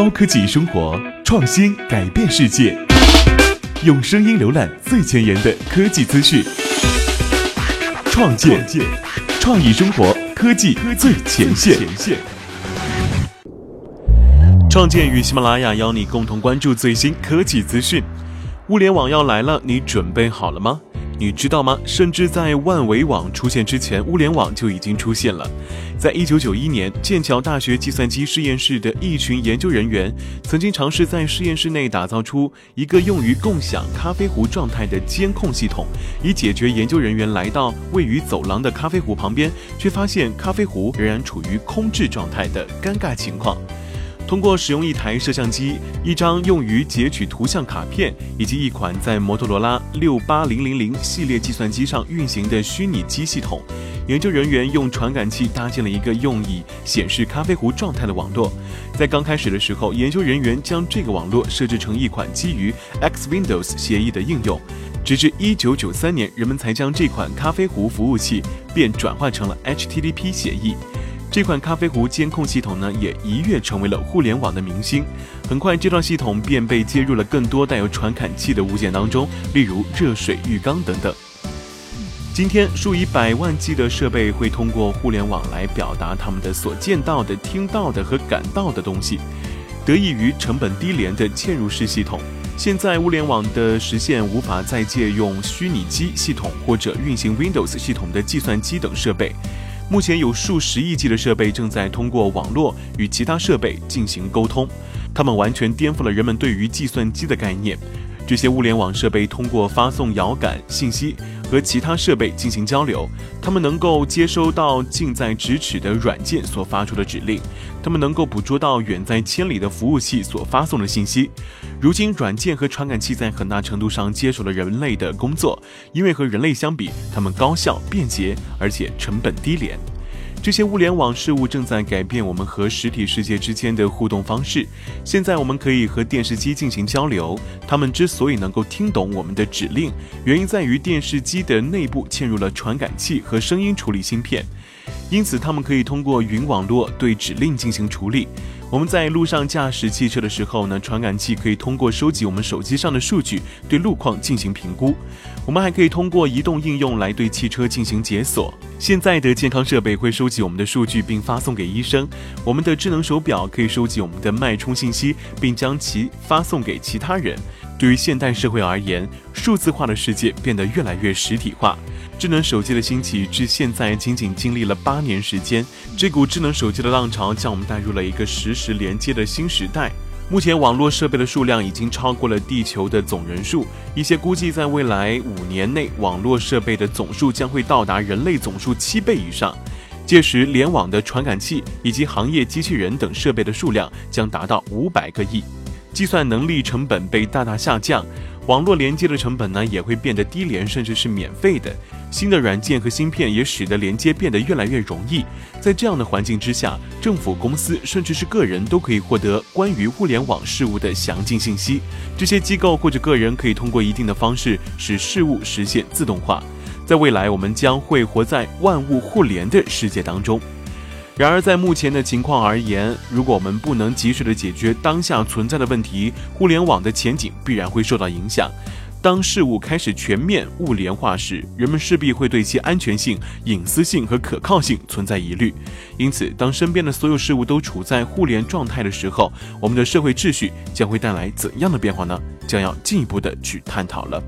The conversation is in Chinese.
高科技生活，创新改变世界。用声音浏览最前沿的科技资讯，创建创意生活，科技最前线。创建与喜马拉雅邀你共同关注最新科技资讯。物联网要来了，你准备好了吗？你知道吗？甚至在万维网出现之前，物联网就已经出现了。在一九九一年，剑桥大学计算机实验室的一群研究人员曾经尝试在实验室内打造出一个用于共享咖啡壶状态的监控系统，以解决研究人员来到位于走廊的咖啡壶旁边，却发现咖啡壶仍然处于空置状态的尴尬情况。通过使用一台摄像机、一张用于截取图像卡片以及一款在摩托罗拉六八零零零系列计算机上运行的虚拟机系统，研究人员用传感器搭建了一个用以显示咖啡壶状态的网络。在刚开始的时候，研究人员将这个网络设置成一款基于 X Windows 协议的应用，直至一九九三年，人们才将这款咖啡壶服务器便转换成了 HTTP 协议。这款咖啡壶监控系统呢，也一跃成为了互联网的明星。很快，这套系统便被接入了更多带有传感器的物件当中，例如热水浴缸等等。今天，数以百万计的设备会通过互联网来表达他们的所见到的、听到的和感到的东西。得益于成本低廉的嵌入式系统，现在物联网的实现无法再借用虚拟机系统或者运行 Windows 系统的计算机等设备。目前有数十亿计的设备正在通过网络与其他设备进行沟通，它们完全颠覆了人们对于计算机的概念。这些物联网设备通过发送遥感信息和其他设备进行交流，他们能够接收到近在咫尺的软件所发出的指令，他们能够捕捉到远在千里的服务器所发送的信息。如今，软件和传感器在很大程度上接手了人类的工作，因为和人类相比，它们高效、便捷，而且成本低廉。这些物联网事物正在改变我们和实体世界之间的互动方式。现在我们可以和电视机进行交流，它们之所以能够听懂我们的指令，原因在于电视机的内部嵌入了传感器和声音处理芯片，因此它们可以通过云网络对指令进行处理。我们在路上驾驶汽车的时候呢，传感器可以通过收集我们手机上的数据，对路况进行评估。我们还可以通过移动应用来对汽车进行解锁。现在的健康设备会收集我们的数据并发送给医生。我们的智能手表可以收集我们的脉冲信息，并将其发送给其他人。对于现代社会而言，数字化的世界变得越来越实体化。智能手机的兴起至现在仅仅经历了八年时间，这股智能手机的浪潮将我们带入了一个实时连接的新时代。目前，网络设备的数量已经超过了地球的总人数。一些估计，在未来五年内，网络设备的总数将会到达人类总数七倍以上。届时，联网的传感器以及行业机器人等设备的数量将达到五百个亿。计算能力成本被大大下降，网络连接的成本呢也会变得低廉，甚至是免费的。新的软件和芯片也使得连接变得越来越容易。在这样的环境之下，政府、公司甚至是个人都可以获得关于互联网事务的详尽信息。这些机构或者个人可以通过一定的方式使事物实现自动化。在未来，我们将会活在万物互联的世界当中。然而，在目前的情况而言，如果我们不能及时的解决当下存在的问题，互联网的前景必然会受到影响。当事物开始全面物联化时，人们势必会对其安全性、隐私性和可靠性存在疑虑。因此，当身边的所有事物都处在互联状态的时候，我们的社会秩序将会带来怎样的变化呢？将要进一步的去探讨了。